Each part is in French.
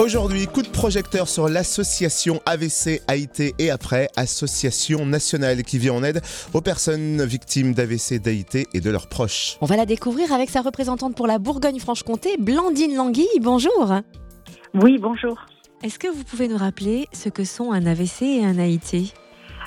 Aujourd'hui, coup de projecteur sur l'association AVC AIT et après, association nationale qui vient en aide aux personnes victimes d'AVC d'AIT et de leurs proches. On va la découvrir avec sa représentante pour la Bourgogne-Franche-Comté, Blandine Languille. Bonjour. Oui, bonjour. Est-ce que vous pouvez nous rappeler ce que sont un AVC et un AIT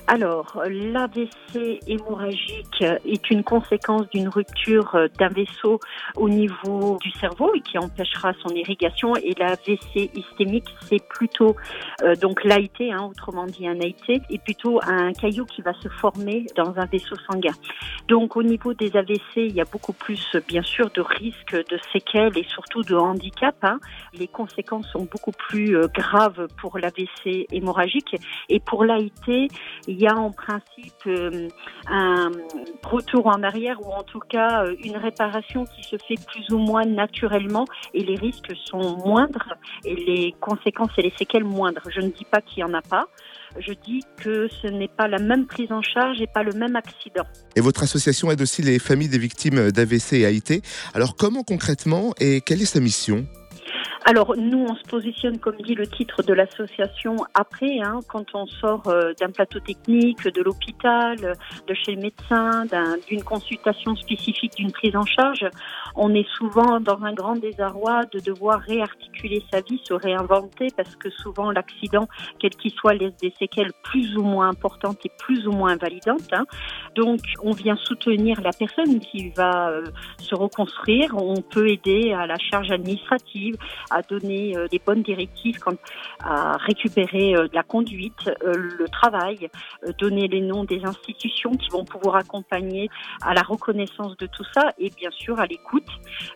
alors, l'AVC hémorragique est une conséquence d'une rupture d'un vaisseau au niveau du cerveau et qui empêchera son irrigation. Et l'AVC hystémique, c'est plutôt euh, donc l'AIT, hein, autrement dit un AIT, est plutôt un caillou qui va se former dans un vaisseau sanguin. Donc, au niveau des AVC, il y a beaucoup plus, bien sûr, de risques de séquelles et surtout de handicap. Hein. Les conséquences sont beaucoup plus euh, graves pour l'AVC hémorragique et pour l'AIT, il y a en principe euh, un retour en arrière ou en tout cas euh, une réparation qui se fait plus ou moins naturellement et les risques sont moindres et les conséquences et les séquelles moindres. Je ne dis pas qu'il n'y en a pas. Je dis que ce n'est pas la même prise en charge et pas le même accident. Et votre association aide aussi les familles des victimes d'AVC et AIT. Alors comment concrètement et quelle est sa mission? Alors nous, on se positionne, comme dit le titre de l'association, après, hein, quand on sort euh, d'un plateau technique, de l'hôpital, de chez le médecin, d'une consultation spécifique, d'une prise en charge, on est souvent dans un grand désarroi de devoir réarticuler sa vie, se réinventer, parce que souvent l'accident, quel qu'il soit, laisse des séquelles plus ou moins importantes et plus ou moins invalidantes. Hein. Donc on vient soutenir la personne qui va euh, se reconstruire, on peut aider à la charge administrative, donner euh, des bonnes directives, quant à récupérer euh, la conduite, euh, le travail, donner les noms des institutions qui vont pouvoir accompagner à la reconnaissance de tout ça et bien sûr à l'écoute,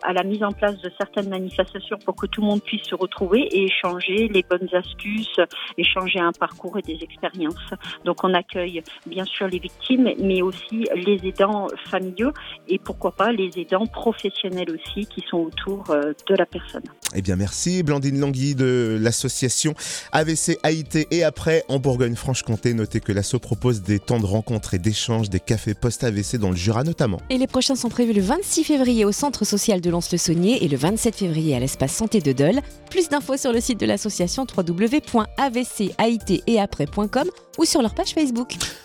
à la mise en place de certaines manifestations pour que tout le monde puisse se retrouver et échanger les bonnes astuces, échanger un parcours et des expériences. Donc on accueille bien sûr les victimes, mais aussi les aidants familiaux et pourquoi pas les aidants professionnels aussi qui sont autour de la personne. Eh bien, merci Blandine Langui de l'association AVC AIT et après en Bourgogne-Franche-Comté. Notez que l'asso propose des temps de rencontres et d'échanges, des cafés post-AVC dans le Jura notamment. Et les prochains sont prévus le 26 février au centre social de Lons-le-Saunier et le 27 février à l'espace santé de Dole. Plus d'infos sur le site de l'association www.avcaiteaprès.com ou sur leur page Facebook.